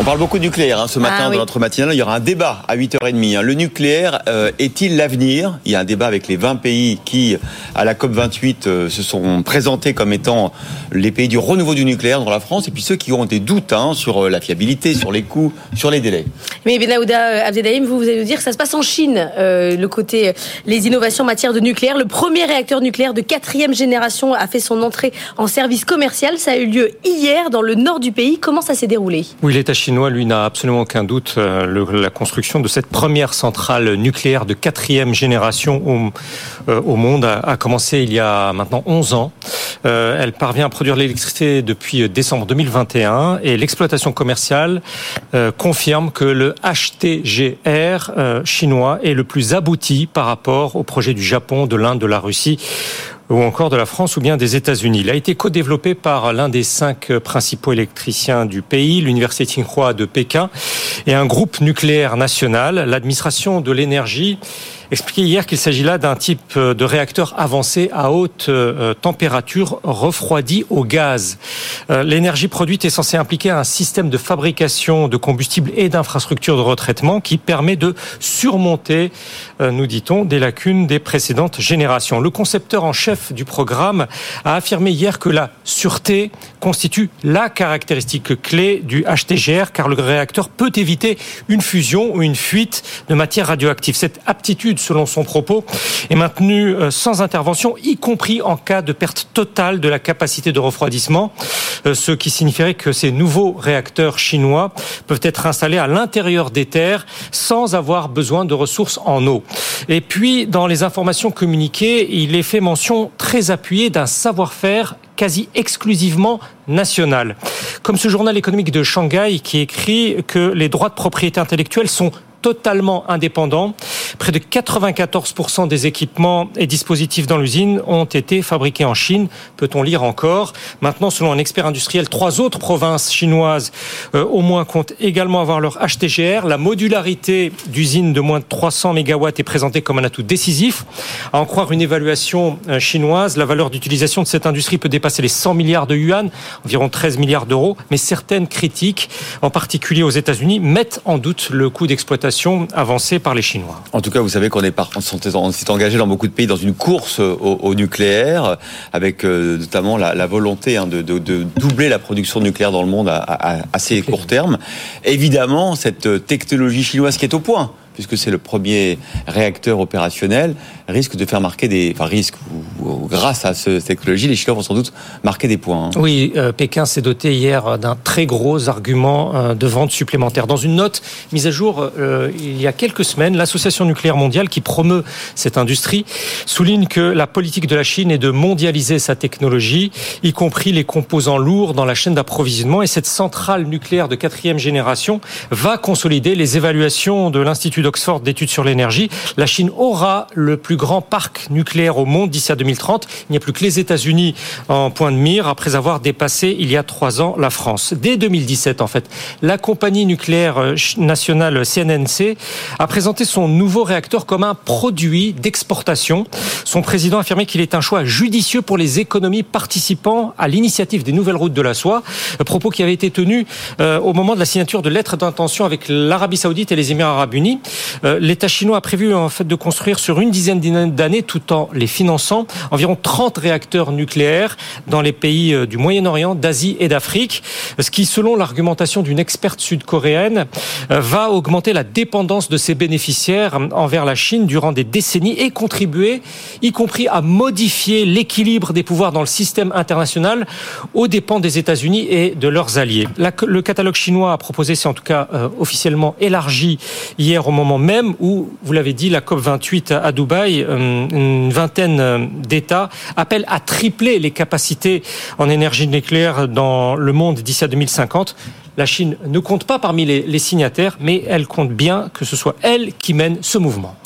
On parle beaucoup de nucléaire hein, ce matin Ah dans oui. notre matinale. Il y aura un débat à 8h30. hein. Le nucléaire euh, est-il l'avenir? Il y a un débat avec les 20 pays qui, à la COP28, euh, se sont présentés comme étant les pays du renouveau du nucléaire dans la France. Et puis ceux qui ont des doutes hein, sur euh, la fiabilité, sur les coûts, sur les délais. Mais Benaouda Abdeldaïm, vous, vous allez nous dire que ça se passe en Chine, euh, le côté les innovations en matière de nucléaire. Le premier réacteur nucléaire de quatrième génération a fait son entrée en service commercial. Ça a eu lieu hier dans le nord du pays. Comment ça s'est déroulé? Oui, l'État chinois, lui, n'a absolument aucun doute. euh, la construction de cette première centrale nucléaire de quatrième génération au, euh, monde a, commencé il y a maintenant 11 ans. Euh, elle parvient à produire l'électricité depuis décembre 2021 et l'exploitation commerciale confirme que le HTGR chinois est le plus abouti par rapport au projet du Japon, de l'Inde, de la Russie ou encore de la France ou bien des États-Unis. Il a été co-développé par l'un des cinq principaux électriciens du pays, l'Université Tsinghua de Pékin, et un groupe nucléaire national, l'administration de l'énergie expliquait hier qu'il s'agit là d'un type de réacteur avancé à haute euh, température refroidi au gaz. Euh, L'énergie produite est censée impliquer un système de fabrication de combustible et d'infrastructures de retraitement qui permet de surmonter, euh, nous dit-on, des lacunes des précédentes générations. Le concepteur en chef du programme a affirmé hier que la sûreté constitue la caractéristique clé du HTGR car le réacteur peut éviter une fusion ou une fuite de matière radioactive. Cette aptitude, selon son propos, est maintenue euh, sans intervention, y compris en cas de perte totale de la capacité de refroidissement, euh, ce qui signifierait que ces nouveaux réacteurs chinois peuvent être installés à l'intérieur des terres sans avoir besoin de ressources en eau. Et puis, dans les informations communiquées, il est fait mention très appuyée d'un savoir-faire quasi exclusivement national. Comme ce journal économique de Shanghai qui écrit que les droits de propriété intellectuelle sont totalement indépendants. Près de 94% des équipements et dispositifs dans l'usine ont été fabriqués en Chine, peut-on lire encore. Maintenant, selon un expert industriel, trois autres provinces chinoises euh, au moins comptent également avoir leur HTGR. La modularité d'usines de moins de 300 MW est présentée comme un atout décisif. À en croire une évaluation euh, chinoise, la valeur d'utilisation de cette industrie peut dépasser les 100 milliards de yuan, environ 13 milliards d'euros, mais certaines critiques, en particulier aux États-Unis, mettent en doute le coût d'exploitation avancé par les Chinois. En tout cas, vous savez qu'on est on s'est engagé dans beaucoup de pays dans une course au, au nucléaire, avec euh, notamment la, la volonté hein, de, de- de doubler la production nucléaire dans le monde à, à- à assez court terme. Évidemment, cette euh, technologie chinoise qui est au point, puisque c'est le premier réacteur opérationnel, risque de faire marquer des, enfin risque, ou, grâce à ce- cette technologie, les Chinois vont sans doute marquer des points. hein. Oui, euh, Pékin s'est doté hier d'un très gros argument euh, de vente supplémentaire. Dans une note mise à jour euh, il y a quelques semaines, l'Association nucléaire mondiale, qui promeut cette industrie, souligne que la politique de la Chine est de mondialiser sa technologie, y compris les composants lourds dans la chaîne d'approvisionnement. Et cette centrale nucléaire de quatrième génération va consolider les évaluations de l'Institut d'Oxford d'études sur l'énergie. La Chine aura le plus grand parc nucléaire au monde d'ici à 2030. Il n'y a plus que les États-Unis en point de mire après avoir dépassé il y a trois ans la France. Dès 2017, en fait, la compagnie nucléaire euh, nationale CNNC a présenté son nouveau réacteur comme un produit d'exportation. Son président a affirmé qu'il est un choix judicieux pour les économies participant à l'initiative des nouvelles routes de la soie, propos qui avait été tenu euh, au moment de la signature de lettres d'intention avec l'Arabie Saoudite et les Émirats Arabes Unis. Euh, L'État chinois a prévu en fait de construire sur une dizaine d'années, tout en les finançant, environ 30 réacteurs nucléaires dans les pays euh, du Moyen-Orient, d'Asie et d'Afrique, ce qui, selon l'argumentation d'une experte sud-coréenne, euh, va augmenter la dépendance de ses bénéficiaires envers la Chine durant des décennies et contribuer, y compris à modifier l'équilibre des pouvoirs dans le système international aux dépens des États-Unis et de leurs alliés. Le catalogue chinois a proposé, c'est en tout cas euh, officiellement élargi hier au moment même où, vous l'avez dit, la COP28 à Dubaï, euh, une vingtaine euh, d'États appellent à tripler les capacités en énergie nucléaire dans le monde d'ici à 2050. La Chine ne compte pas parmi les signataires, mais elle compte bien que ce soit elle qui mène ce mouvement.